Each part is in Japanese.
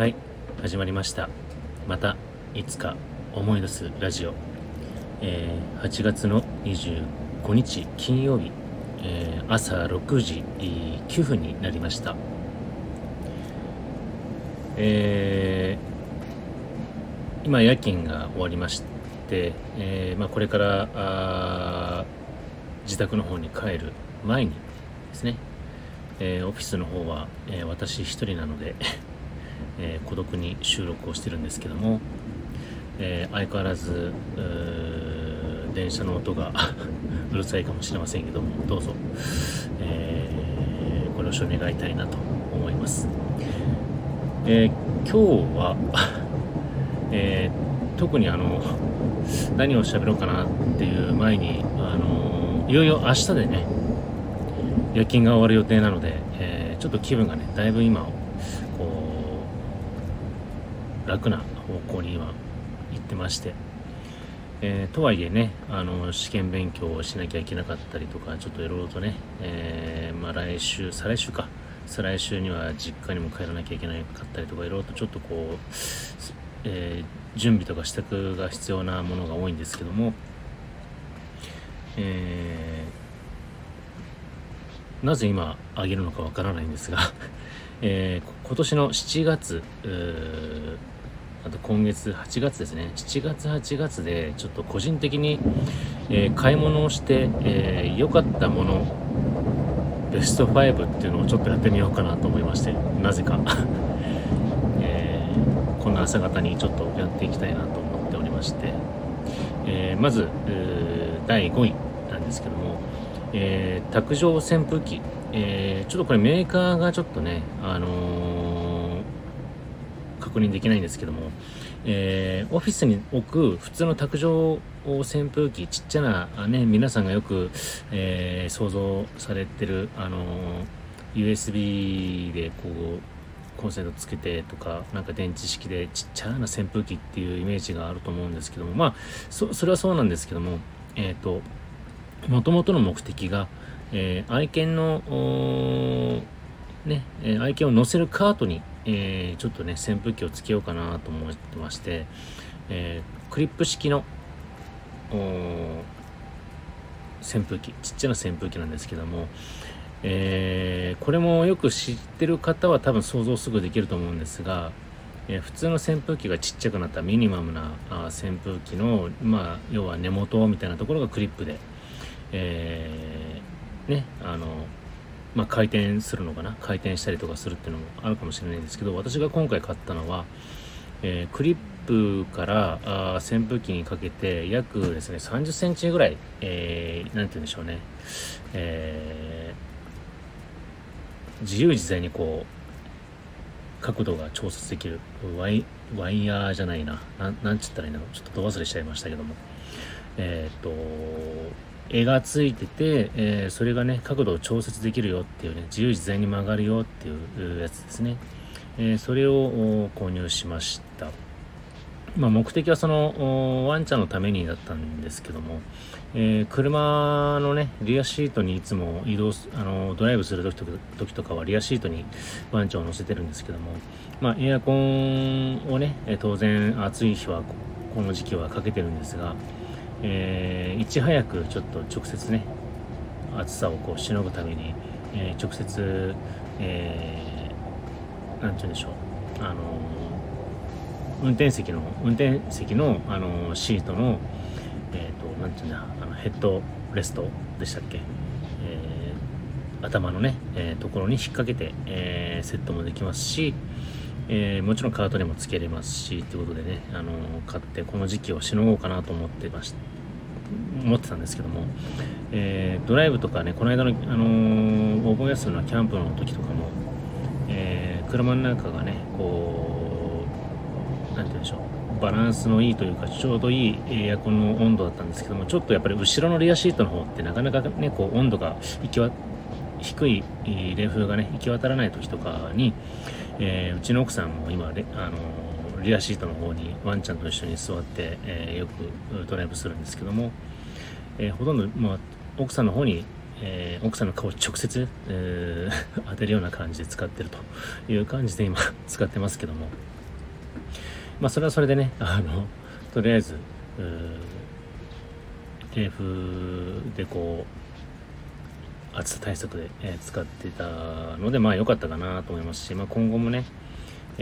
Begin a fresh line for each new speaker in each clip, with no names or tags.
はい始まりました。またいつか思い出すラジオ、えー8月の25日金曜日、えー朝6時9分になりました。えー今夜勤が終わりまして、えまあ、これから自宅の方に帰る前にですね、えオフィスの方は、え私一人なので、えー孤独に収録をしてるんですけども、えー相変わらず電車の音が うるさいかもしれませんけどもどうぞ、えーご了承願いたいなと思います、え今日は、え特にあの何を喋ろうかなっていう前にあのいよいよ明日でね夜勤が終わる予定なので、えちょっと気分がねだいぶ今楽な方向に今行ってまして、えーとはいえねあの試験勉強をしなきゃいけなかったりとかちょっといろいろとね、えーまあ、来週再来週か。再来週には実家にも帰らなきゃいけなかったりとかいろいろとちょっとこう、えー準備とか支度が必要なものが多いんですけども、えーなぜ今あげるのかわからないんですが、えー今年の7月あと今月8月ですね。7月8月でちょっと個人的に、えー買い物をしてえー、かったものベスト5っていうのをちょっとやってみようかなと思いましてなぜか、えーこんな朝方にちょっとやっていきたいなと思っておりまして、えまず、えー第5位なんですけども、え卓上扇風機、えちょっとこれメーカーがちょっとね、あの確認できないんですけども、えーオフィスに置く普通の卓上扇風機ちっちゃなね皆さんがよく、えー想像されてる、あの USB でこうコンセントつけてとかなんか電池式でちっちゃな扇風機っていうイメージがあると思うんですけどもまあそそれはそうなんですけどもえっ、ともともとの目的が、えー愛犬のね、愛犬を乗せるカートに、えーちょっとね扇風機をつけようかなと思ってまして、えークリップ式の扇風機ちっちゃな扇風機なんですけども、えーこれもよく知ってる方は多分想像すぐできると思うんですが、えー普通の扇風機がちっちゃくなったミニマムなあ扇風機の、まあ、要は根元みたいなところがクリップで、えーねあのまあ、回転するのかな？回転したりとかするっていうのもあるかもしれないんですけど私が今回買ったのは、えークリップからあ扇風機にかけて約ですね30センチぐらい、えーなんて言うんでしょうね、えー自由自在にこう角度が調節できるワイワイヤーじゃないな。ななんつったらいいの？ちょっとど忘れしちゃいましたけども。えっ、と絵がついてて、えーそれがね角度を調節できるよっていうね自由自在に曲がるよっていうやつですね、えーそれを購入しました。まあ、目的はそのワンちゃんのためにだったんですけども、えー車のねリアシートにいつも移動あのドライブする時とか時とかはリアシートにワンちゃんを乗せてるんですけども、まあ、エアコンをね当然暑い日はこの時期はかけてるんですが、えーいち早くちょっと直接ね暑さをこうしのぐために、えー直接、えーなんて言うんでしょうあの運転席の運転席のあのシートのえっ、となんていうんだあのヘッドレストでしたっけ、えー頭のね、えーところに引っ掛けて、えーセットもできますし、えーもちろんカートにもつけれますしということでねあの買ってこの時期をしのごうかなと思ってまし思ってたんですけども、えードライブとかねこの間の、あのーお盆休みのキャンプの時とかも、え車の中がねこうなんて言うんでしょうバランスのいいというかちょうどいいエアコンの温度だったんですけどもちょっとやっぱり後ろのリアシートの方ってなかなかねこう温度が行きわ低い冷風がね行き渡らない時とかに、えーうちの奥さんも今レあのリアシートの方にワンちゃんと一緒に座って、えーよくドライブするんですけども、えーほとんど、まあ、奥さんの方に、え、奥さんの顔を直接、え、当てるような感じで使ってるという感じで今使ってますけども。まあそれはそれでねあのとりあえず冷風でこう暑さ対策で、えー、使ってたのでまあ良かったかなと思いますし、まあ、今後もね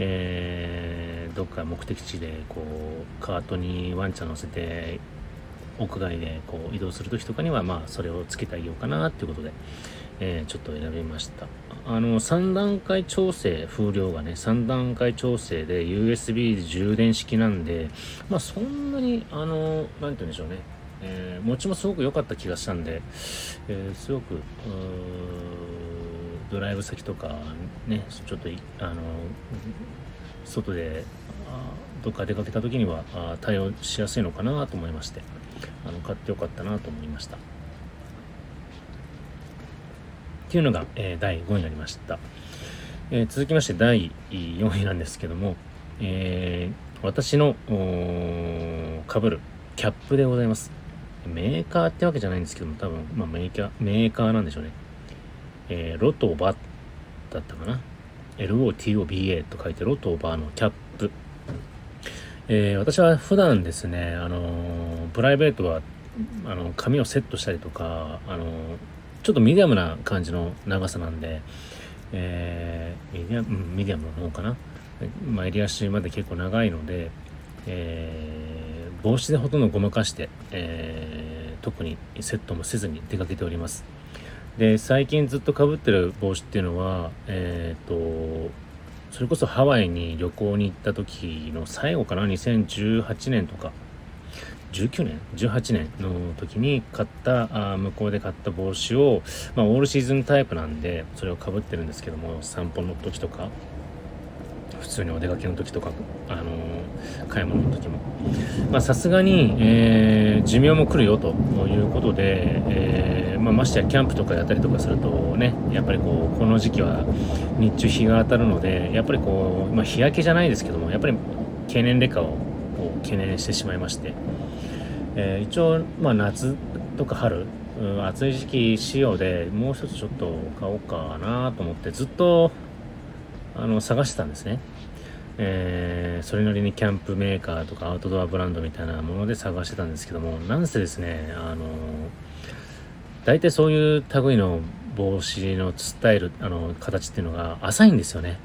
えー、どっか目的地でこうカートにワンちゃん乗せて屋外でこう移動する時とかにはまあそれをつけてあげようかなっていうことで、えー、ちょっと選びました。あの3段階調整風量がね3段階調整で USB 充電式なんでまあそんなにあの何て言うんでしょうね。えー、持ちもすごく良かった気がしたんで、えー、すごくドライブ先とかねちょっとあの外でどっか出かけた時には対応しやすいのかなと思いましてあの買ってよかったなと思いました。っていうのが、えー、第5位になりました、えー、続きまして第4位なんですけども、えー、私のかぶるキャップでございます。メーカーってわけじゃないんですけども多分、まあ、メーカーメーカーなんでしょうね。えー、ロトバだったかな。LOTOBA と書いてロトバのキャップ、えー、私は普段ですね、あの、プライベートはあの髪をセットしたりとか、あのちょっとミディアムな感じの長さなんで、えーミディアム、ミディアムの方かな、まあ、襟足まで結構長いので、えー帽子でほとんどごまかして、え特にセットもせずに出かけております。で最近ずっとかぶってる帽子っていうのはえっ、ー、とそれこそハワイに旅行に行った時の最後かな2018年とか19年18年の時に買ったあ向こうで買った帽子を、まあ、オールシーズンタイプなんでそれをかぶってるんですけども散歩の時とか普通にお出かけの時とか、あのー、買い物の時もまさすがに、えー、寿命も来るよということで、えー、まあ、ましてやキャンプとかやったりとかするとねやっぱりこうこの時期は日中日が当たるのでやっぱりこう、まあ、日焼けじゃないですけどもやっぱり経年劣化をこう懸念してしまいまして、え一応、まあ、夏とか春暑い時期仕様でもう一つちょっと買おうかなと思ってずっとあの探してたんですね。えー、それなりにキャンプメーカーとかアウトドアブランドみたいなもので探してたんですけどもなんせですねあの大体そういう類の帽子のスタイルあの形っていうのが浅いんですよね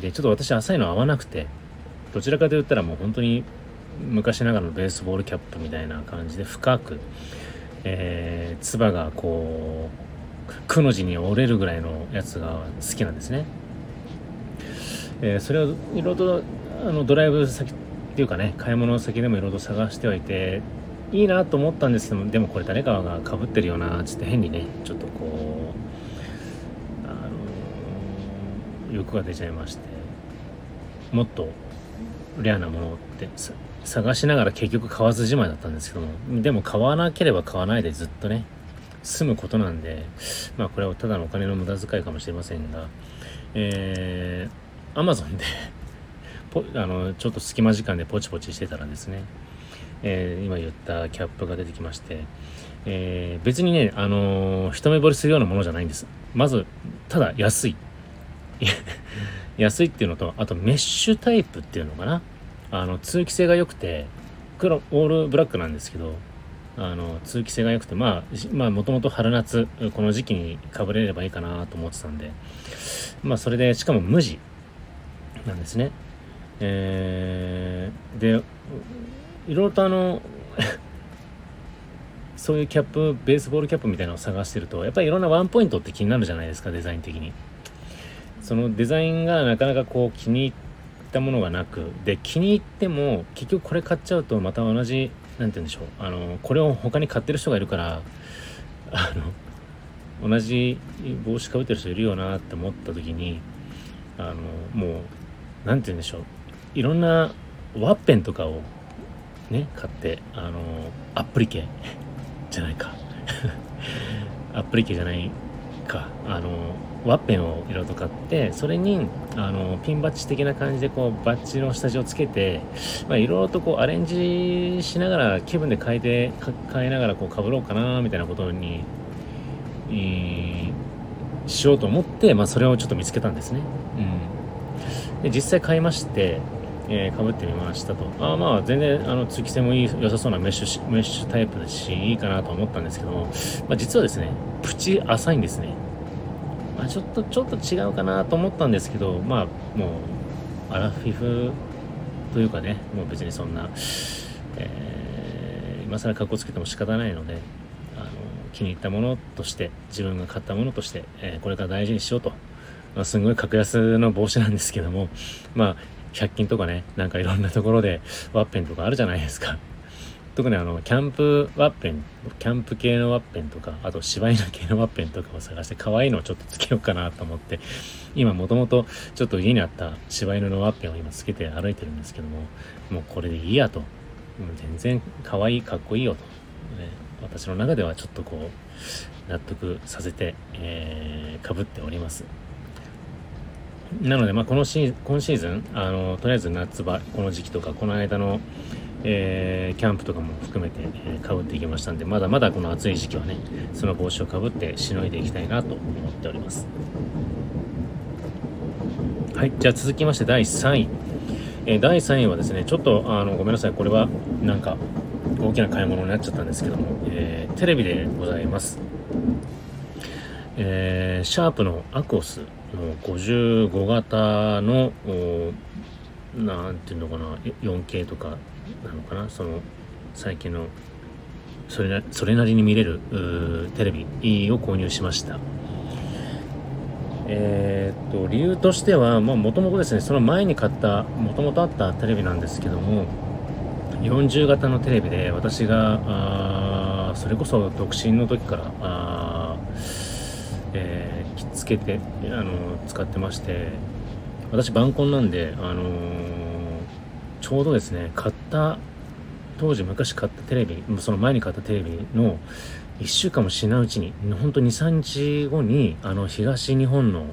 でちょっと私浅いの合わなくてどちらかと言ったらもう本当に昔ながらのベースボールキャップみたいな感じで深く、えー、つばがこうくの字に折れるぐらいのやつが好きなんですねえー、それをいろいろとあのドライブ先っていうかね買い物先でもいろいろ探してはいていいなと思ったんですけどでもこれ誰かがかぶってるよなつって変にねちょっとこうあの欲が出ちゃいましてもっとレアなものって探しながら結局買わずじまいだったんですけどもでも買わなければ買わないでずっとね済むことなんでまあこれはただのお金の無駄遣いかもしれませんがえーアマゾンであのちょっと隙間時間でポチポチしてたらですね、えー、今言ったキャップが出てきまして、えー、別にね、あのー、一目惚れするようなものじゃないんです。まず、ただ安い。安いっていうのと、あとメッシュタイプっていうのかな。あの、通気性が良くて、黒、オールブラックなんですけど、あの、通気性が良くて、まあ、まあ、もともと春夏、この時期にかぶれればいいかなと思ってたんで、まあ、それで、しかも無地。なんですね。えー、で、いろいろとあの そういうキャップ、ベースボールキャップみたいなのを探してると、やっぱりいろんなワンポイントって気になるじゃないですか、デザイン的に。そのデザインがなかなかこう気に入ったものがなく、で、気に入っても結局これ買っちゃうとまた同じ、なんて言うんでしょう、あの、これを他に買ってる人がいるから、あの、同じ帽子かぶってる人いるよなって思った時に、あの、もう何て言うんでしょう。いろんなワッペンとかをね買ってあのアプリケじゃないか。アプリケじゃないか。あのワッペンをいろいろと買ってそれにあのピンバッジ的な感じでこうバッジの下地をつけていろいろとこうアレンジしながら気分で変えて変えながらこう被ろうかなみたいなことにえー、しようと思って、まあ、それをちょっと見つけたんですね。うん、で実際買いまして、えー、被ってみましたと。あまあ、全然、あの、通気性もいい、良さそうなメッシュ、メッシュタイプですし、いいかなと思ったんですけども、まあ、実はですね、プチ浅いんですね。まあ、ちょっと、ちょっと違うかなと思ったんですけど、まあ、もう、アラフィフというかね、もう別にそんな、えー、今更格好つけても仕方ないので、あの、気に入ったものとして、自分が買ったものとして、えー、これから大事にしようと。まあ、すごい格安の帽子なんですけども、まあ、100均とかね、なんかいろんなところでワッペンとかあるじゃないですか。特にあの、キャンプワッペン、キャンプ系のワッペンとか、あと柴犬系のワッペンとかを探して可愛いのをちょっとつけようかなと思って、今もともとちょっと家にあった柴犬のワッペンを今つけて歩いてるんですけども、もうこれでいいやと。もう全然可愛い、かっこいいよと。ね、私の中ではちょっとこう、納得させて、えー、被っております。なので、まあ、このシー今シーズンあのとりあえず夏場この時期とかこの間の、えー、キャンプとかも含めて、えー、かぶっていきましたんでまだまだこの暑い時期はねその帽子をかぶってしのいでいきたいなと思っております。はいじゃあ続きまして第3位、えー、第3位はですねちょっとあのごめんなさいこれはなんか大きな買い物になっちゃったんですけども、えー、テレビでございます。えー、シャープのアクオスの55型の何ていうのかな 4K とかなのかなその最近のそれなそれなりに見れるテレビを購入しました。えー、っと理由としてはもともとですねその前に買ったもともとあったテレビなんですけども40型のテレビで私があそれこそ独身の時からあ、えー、つけてあの使ってまして私晩婚なんで、あの、ちょうどですね買った当時昔買ったテレビその前に買ったテレビの1週間もしないうちに本当23日後にあの東日本の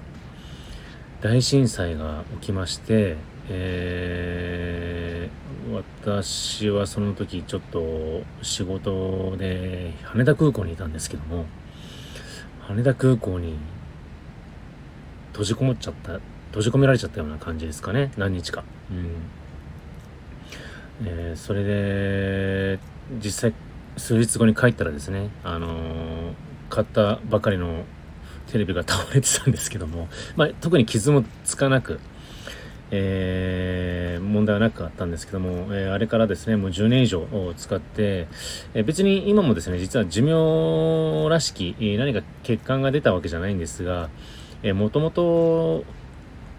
大震災が起きまして、えー、私はその時ちょっと仕事で羽田空港にいたんですけども羽田空港に閉じこもっちゃった閉じ込められちゃったような感じですかね。何日か。うん。えー、それで実際数日後に帰ったらですねあのー、買ったばかりのテレビが倒れてたんですけども、まあ、特に傷もつかなく、えー、問題はなくあったんですけども、えー、あれからですねもう10年以上使って、えー、別に今もですね実は寿命らしき何か欠陥が出たわけじゃないんですが、もともと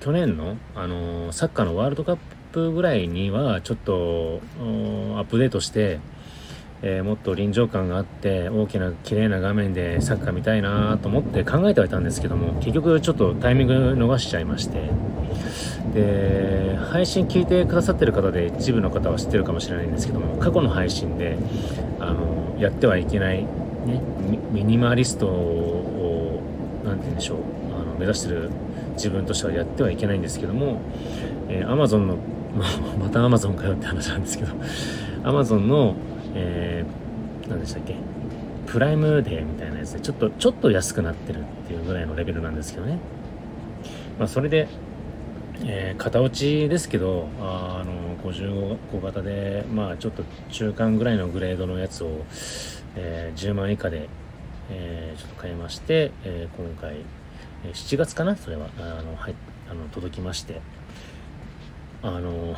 去年の、あのー、サッカーのワールドカップぐらいにはちょっとアップデートして、えー、もっと臨場感があって大きな綺麗な画面でサッカー見たいなと思って考えてはいたんですけども結局ちょっとタイミング逃しちゃいまして。で配信聞いてくださってる方で一部の方は知ってるかもしれないんですけども過去の配信であのやってはいけない、ね、ミニマリストを何て言うんでしょう目指してる自分としてはやってはいけないんですけども、えー、Amazon の、また Amazon かよって話なんですけど Amazon の、えー、何でしたっけ？プライムデーみたいなやつでちょっとちょっと安くなってるっていうぐらいのレベルなんですけどね。まあそれで、えー、型落ちですけどあの55型でまあちょっと中間ぐらいのグレードのやつを、えー、10万以下で、えー、ちょっと買いまして、えー、今回7月かな？それは。あの、はい、あの届きまして。あの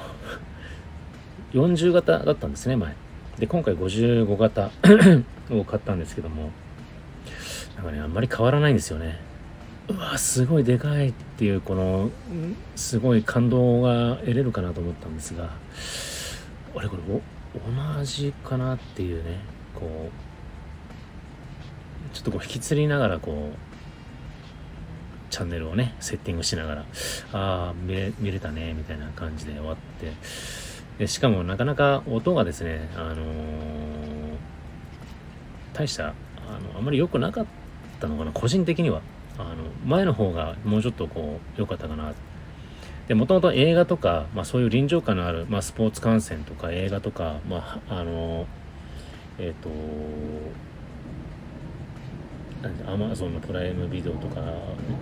40型だったんですね前。で今回55型 を買ったんですけども。なんかねあんまり変わらないんですよね。うわすごいでかいっていうこのすごい感動が得れるかなと思ったんですが。あれこれ同じかなっていうね。こうちょっとこう引きつりながらこうチャンネルをね、セッティングしながら、ああ、見れたね、みたいな感じで終わって、でしかもなかなか音がですね、あのー、大した、あの、あまり良くなかったのかな、個人的には。あの、前の方がもうちょっとこう、良かったかな。で、もともと映画とか、まあそういう臨場感のある、まあスポーツ観戦とか映画とか、まあ、あの、えっ、ー、と、アマゾンのプライムビデオとか、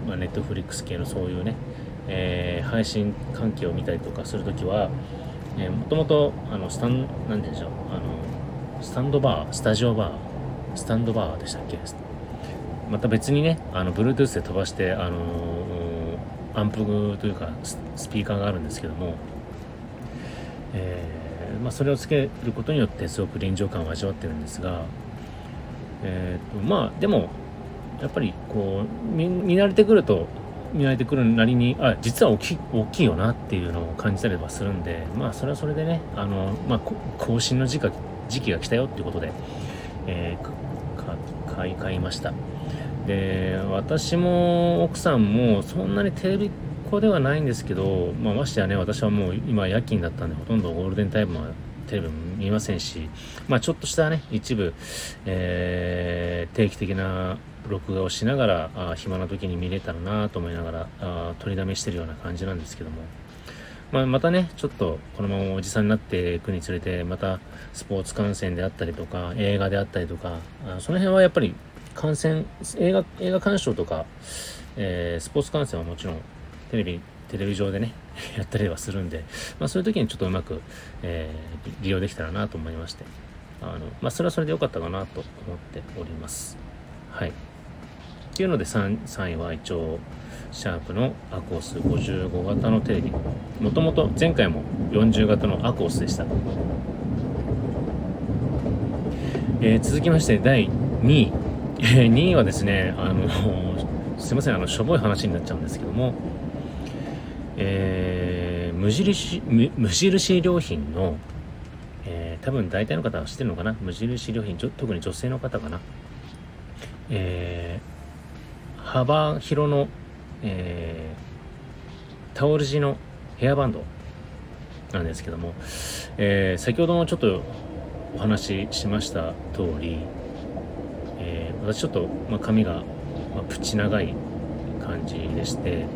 まあ、ネットフリックス系のそういうね、えー、配信関係を見たりとかするときは、えー、もともとあのスタンなんでしょうあのスタンドバースタジオバースタンドバーでしたっけ？また別にねあの Bluetooth で飛ばしてあのアンプというかスピーカーがあるんですけども、えー、まあ、それをつけることによってすごく臨場感を味わってるんですが、えーとまあでもやっぱりこう見慣れてくると見慣れてくるなりにあ実は大きい大きいよなっていうのを感じたりはするんでまあそれはそれでねあの、まあ、更新の時期時期が来たよっていうことで、えー、買い買いました。で私も奥さんもそんなにテレビっ子ではないんですけど、まあ、ましてやね私はもう今夜勤だったんでほとんどゴールデンタイムはテレビ見ませんし、まあ、ちょっとしたね一部、えー、定期的な録画をしながらあ暇な時に見れたらなと思いながらあ取りだめしてるような感じなんですけども、まあ、またねちょっとこのままおじさんになっていくにつれてまたスポーツ観戦であったりとか映画であったりとかあその辺はやっぱり観戦映画映画鑑賞とか、えー、スポーツ観戦はもちろんテレビテレビ上でね やったりはするんで、まあ、そういう時にちょっとうまく、えー、利用できたらなと思いまして。あの、まあ、それはそれで良かったかなと思っております。はい。っていうので 3, 3位は一応シャープのアコース55型のテレビもともと前回も40型のアコースでした、えー、続きまして第2位、えー、2位はですねあのすいませんあのしょぼい話になっちゃうんですけども。えー、無印無印良品の、えー、多分大体の方は知ってるのかな？無印良品特に女性の方かな？えー幅広の、えー、タオル地のヘアバンドなんですけども、えー、先ほどもちょっとお話ししました通り、えー、私ちょっと、まあ、髪が、まあ、プチ長い感じでして、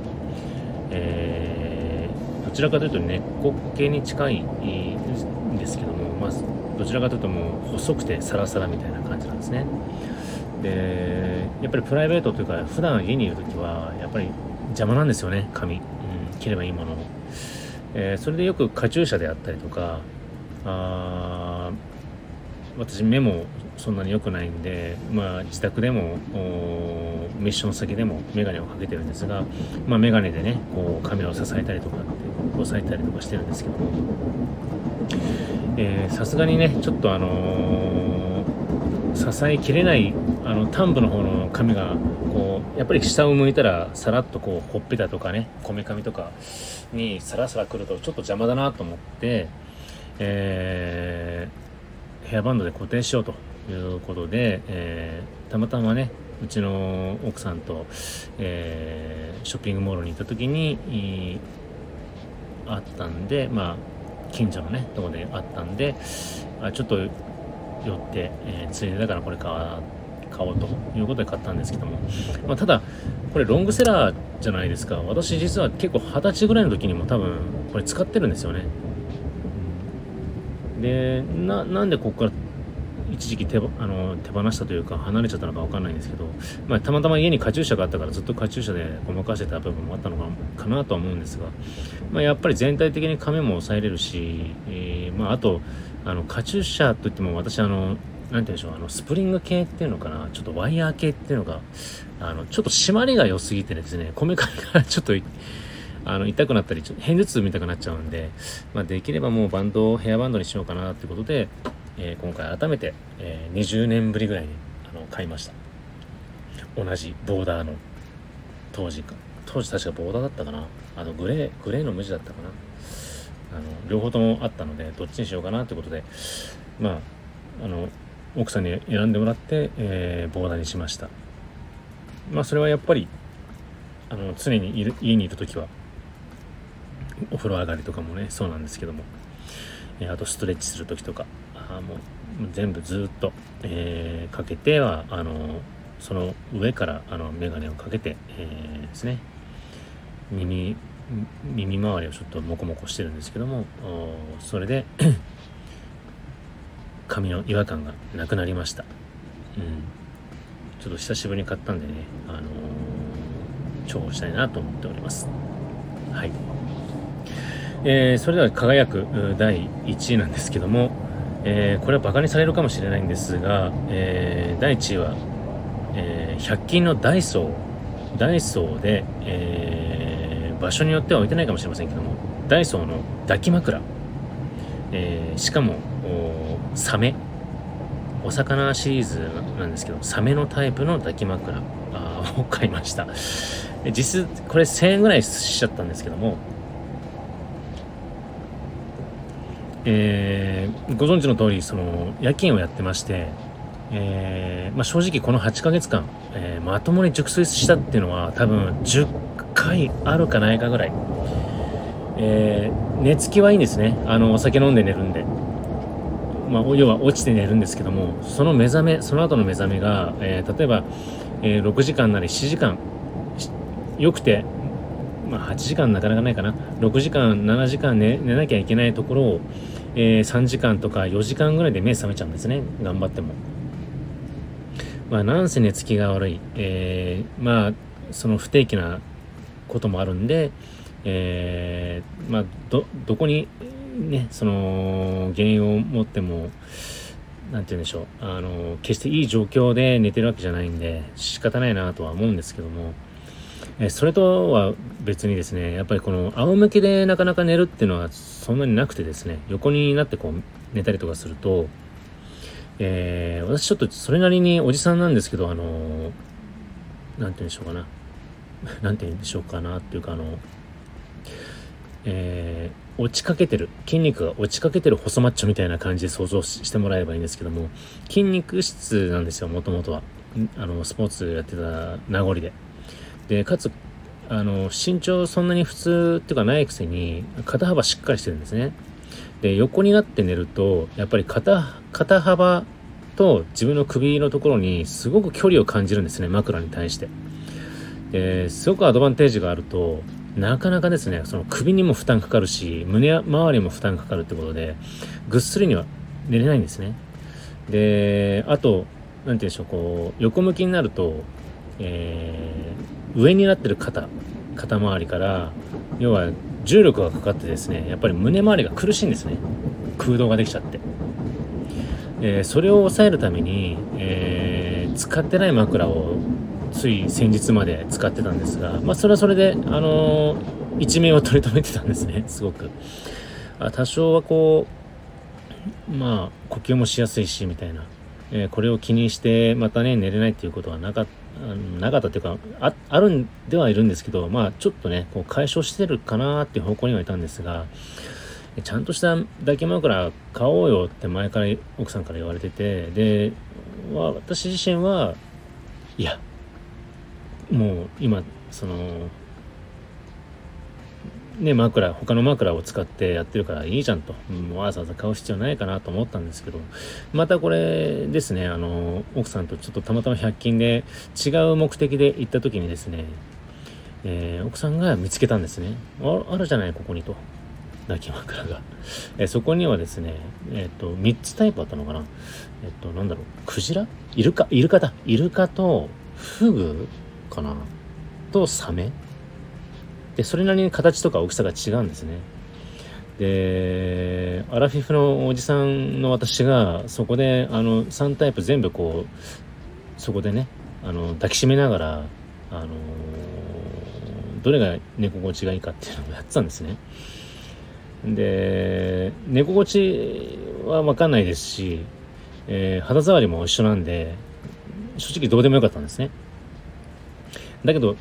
えー、どちらかというと根っこ系に近いんですけども、まあ、どちらかというともう細くてサラサラみたいな感じなんですね。でやっぱりプライベートというか普段家にいる時はやっぱり邪魔なんですよね髪、うん、切ればいいものを、えー、それでよくカチューシャであったりとかあ私目もそんなに良くないんで、まあ、自宅でもミッション先でも眼鏡をかけてるんですが、まあ、眼鏡でねこうカメラを支えたりとかって押さえたりとかしてるんですけども。さすがにねちょっとあのー、支えきれないあの端部の方の髪がこうやっぱり下を向いたらさらっとこうほっぺたとかねこめかみとかにさらさらくるとちょっと邪魔だなと思って、えー、ヘアバンドで固定しようということで、えー、たまたまねうちの奥さんと、えー、ショッピングモールに行った時にあったんでまあ近所のねとこであったんであちょっと寄って、えー、ついでだからこれ買買おうということで買ったんですけども、まあ、ただこれロングセラーじゃないですか。私実は結構二十歳ぐらいの時にも多分これ使ってるんですよね。でなんでここから一時期手あの手放したというか離れちゃったのか分かんないんですけど、まあ、たまたま家にカチューシャがあったからずっとカチューシャでごまかしてた部分もあったのかなとは思うんですが、まあ、やっぱり全体的に髪も抑えれるし、えー、まあ、あとあのカチューシャといっても私あのなんて言うんでしょう、あの、スプリング系っていうのかな、ちょっとワイヤー系っていうのが、あの、ちょっと締まりが良すぎてですね、こめかみがちょっと、あの、痛くなったり、ちょっと片頭痛みたくなっちゃうんで、まあ、できればもうバンドをヘアバンドにしようかなってことで、えー、今回改めて、えー、20年ぶりぐらいに、あの、買いました。同じボーダーの、当時か。当時確かボーダーだったかな。あの、グレー、グレーの無地だったかな。あの、両方ともあったので、どっちにしようかなってことで、まあ、あの、奥さんに選んでもらって、えー、ボーダーにしました。まあそれはやっぱりあの常にいる家にいる時はお風呂上がりとかもねそうなんですけども、えー、あとストレッチする時とかあもう全部ずっと、えー、かけてはあのその上からあの眼鏡をかけて、えー、ですね。耳耳周りをちょっとモコモコしてるんですけどもそれで髪の違和感がなくなりました。うん。ちょっと久しぶりに買ったんでね、あのー、重宝したいなと思っております。はい。えー、それでは輝く第1位なんですけども、えー、これはバカにされるかもしれないんですが、えー、第1位は、えー、100均のダイソー、ダイソーで、えー、場所によっては置いてないかもしれませんけども、ダイソーの抱き枕、えー、しかも、サメ、お魚シリーズなんですけど、サメのタイプの抱き枕を買いました。実質、これ1000円ぐらいしちゃったんですけども、えー、ご存知の通り、その、夜勤をやってまして、えー、まあ、正直この8ヶ月間、えー、まともに熟睡したっていうのは多分10回あるかないかぐらい。えー、寝つきはいいんですね。あの、お酒飲んで寝るんで。まあ、要は落ちて寝るんですけども、その目覚め、その後の目覚めが、えー、例えば、えー、6時間なり7時間、よくて、まあ、8時間なかなかないかな。6時間、7時間寝寝なきゃいけないところを、えー、3時間とか4時間ぐらいで目覚めちゃうんですね。頑張っても。まあ、なんせ寝つきが悪い。えー、まあ、その不定期なこともあるんで、えー、まあ、ど、どこにね、その原因を持っても、なんて言うんでしょう、あの、決していい状況で寝てるわけじゃないんで、仕方ないなとは思うんですけども、えそれとは別にですね、やっぱりこの仰向けでなかなか寝るっていうのはそんなになくてですね、横になってこう寝たりとかすると、えー、私ちょっとそれなりにおじさんなんですけど、あの、なんて言うんでしょうかな。なんて言うんでしょうかなっていうか、あの、えー、落ちかけてる、筋肉が落ちかけてる細マッチョみたいな感じで想像してもらえればいいんですけども、筋肉質なんですよ、もともとは。あの、スポーツやってた名残で。で、かつ、あの、身長そんなに普通っていうかないくせに、肩幅しっかりしてるんですね。で、横になって寝ると、やっぱり肩、肩幅と自分の首のところにすごく距離を感じるんですね、枕に対して。で、すごくアドバンテージがあると、なかなかですね、その首にも負担かかるし、胸周りも負担かかるってことで、ぐっすりには寝れないんですね。で、あと、なんて言うんでしょう、こう、横向きになると、えー、上になってる肩、肩周りから、要は重力がかかってですね、やっぱり胸周りが苦しいんですね。空洞ができちゃって。えー、それを抑えるために、えー、使ってない枕をつい先日まで使ってたんですが、まあ、それはそれで、あのー、一面を取り留めてたんですね、すごく。あ多少はこう、まあ、呼吸もしやすいし、みたいな。えー、これを気にして、またね、寝れないっていうことはなかった、なかったっていうか、あ、あるんではいるんですけど、まあ、ちょっとね、こう解消してるかなっていう方向にはいたんですが、ちゃんとした抱き枕買おうよって前から奥さんから言われてて、で、私自身は、いや、もう今そのね枕他の枕を使ってやってるからいいじゃんと、もうわざわざ買う必要ないかなと思ったんですけど。またこれですねあの奥さんとちょっとたまたま100均で違う目的で行った時にですね、えー、奥さんが見つけたんですね。ああるじゃないここにと。抱き枕が、え、そこにはですねえっ、と3つタイプあったのかな。えっ、となんだろう。クジラ？イルカ？イルカだ。イルカとフグ？かな。とサメ。でそれなりに形とか大きさが違うんですね。でアラフィフのおじさんの私がそこであの3タイプ全部こうそこでねあの抱きしめながらあのどれが寝心地がいいかっていうのをやってたんですね。で寝心地は分かんないですし、えー、肌触りも一緒なんで正直どうでもよかったんですね。だけど、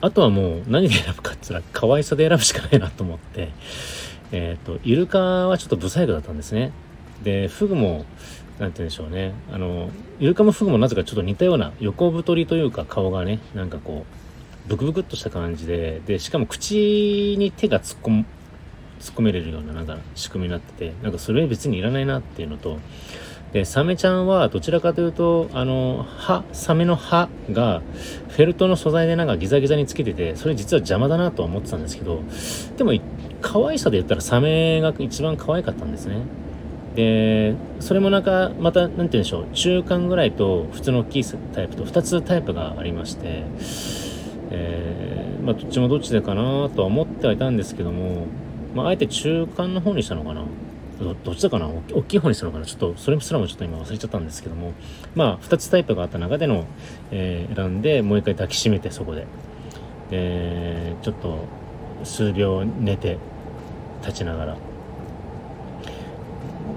あとはもう何で選ぶかって言ったら可愛さで選ぶしかないなと思って、えっ、ー、と、イルカはちょっとブサイクだったんですね。で、フグも、なんて言うんでしょうね。あの、イルカもフグもなぜかちょっと似たような横太りというか顔がね、なんかこう、ブクブクっとした感じで、で、しかも口に手が突っ込む、突っ込めれるようななんか仕組みになってて、なんかそれ別にいらないなっていうのと、で、サメちゃんはどちらかというと、あの、歯、サメの歯がフェルトの素材でなんかギザギザにつけてて、それ実は邪魔だなとは思ってたんですけど、でも、可愛さで言ったらサメが一番可愛かったんですね。でそれもなんかまた何て言うんでしょう中間ぐらいと普通の大きいタイプと2つタイプがありまして、えー、まあ、どっちもどっちでかなとは思ってはいたんですけども、まあ、あえて中間の方にしたのかなどどっちだかな？大きい方にしたのかな？ちょっとそれすらもちょっと今忘れちゃったんですけども。まあ2つタイプがあった中での、えー、選んでもう一回抱きしめてそこで。でちょっと数秒寝て立ちながら。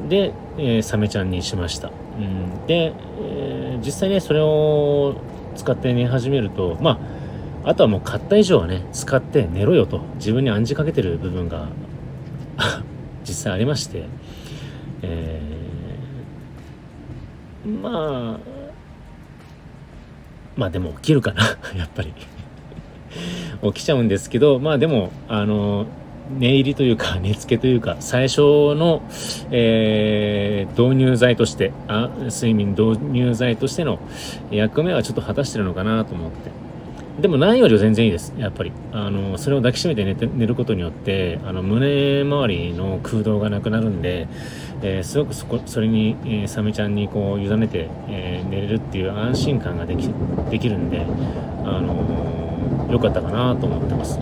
で、えー、サメちゃんにしました、うん、で、えー、実際ねそれを使って寝始めるとまああとはもう買った以上はね使って寝ろよと。自分に暗示かけてる部分が実際ありまして、えー、まあまあでも起きるかな やっぱり。起きちゃうんですけどまあでもあの寝入りというか寝付けというか最初の、えー、導入剤としてあ睡眠導入剤としての役目はちょっと果たしてるのかなと思って。でもないよりは全然いいですやっぱり。あのそれを抱きしめて寝て寝ることによってあの胸周りの空洞がなくなるんで、えー、すごくそこそれに、えー、サメちゃんにこう委ねて、えー、寝れるっていう安心感ができできるんであの良かったかなと思ってます、う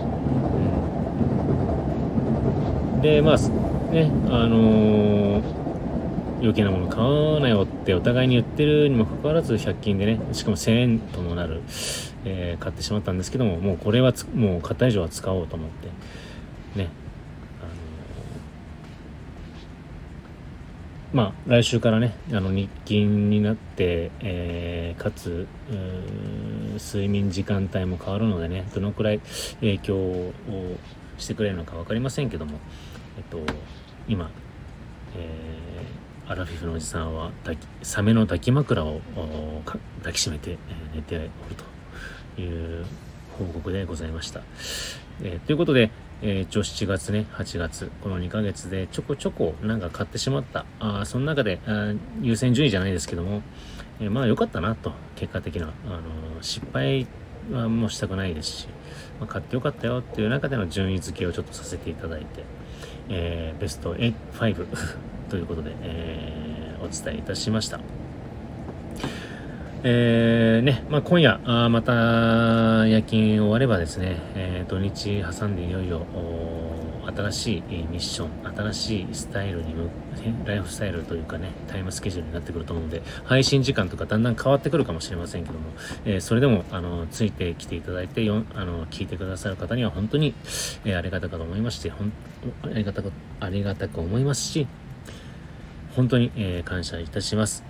ん、でまあねあの余計なもの買わなよってお互いに言ってるにもかかわらず100均でねしかも1000円ともなるえー、買ってしまったんですけどももうこれはもう買った以上は使おうと思ってねあの、まあ来週からねあの日勤になって、えー、かつ睡眠時間帯も変わるのでねどのくらい影響をしてくれるのか分かりませんけどもえっと今、えー、アラフィフのおじさんはサメの抱き枕を抱きしめて、寝ておるという報告でございました。えー、ということで、えー、一応7月ね、8月、この2ヶ月でちょこちょこなんか買ってしまった。あその中であ優先順位じゃないですけども、えー、まあ良かったなと、結果的な、あの失敗はもうしたくないですし、まあ、買ってよかったよっていう中での順位付けをちょっとさせていただいて、えー、ベスト5ということで、えー、お伝えいたしました。えー、ね、まあ、今夜あまた夜勤終わればですね、えー、土日挟んでいよいよ新しいミッション、新しいスタイルにむ、ライフスタイルというかね、タイムスケジュールになってくると思うので、配信時間とかだんだん変わってくるかもしれませんけども、えー、それでも、あの、ついてきていただいて、よあの、聞いてくださる方には本当に、えー、ありがたかと思いまして、ほんありがたく、ありがたく思いますし、本当に、えー、感謝いたします。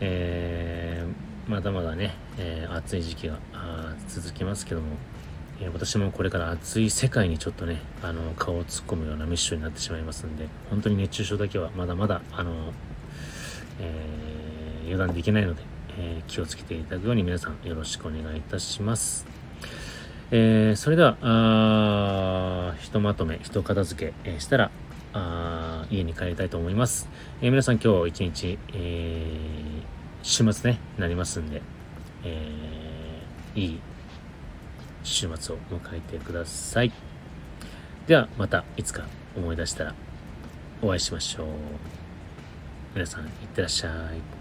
えーまだまだね、えー、暑い時期が続きますけども、え、私もこれから暑い世界にちょっとね、あの、顔を突っ込むようなミッションになってしまいますんで、本当に熱中症だけはまだまだ、あの、え、油断できないので、え気をつけていただくように皆さんよろしくお願いいたします。えそれでは、ひとまとめ、ひと片付け、えしたら、あ家に帰りたいと思います。え皆さん今日一日、えー週末ね、なりますんで、えー、いい週末を迎えてください。では、またいつか思い出したらお会いしましょう。皆さん、いってらっしゃい。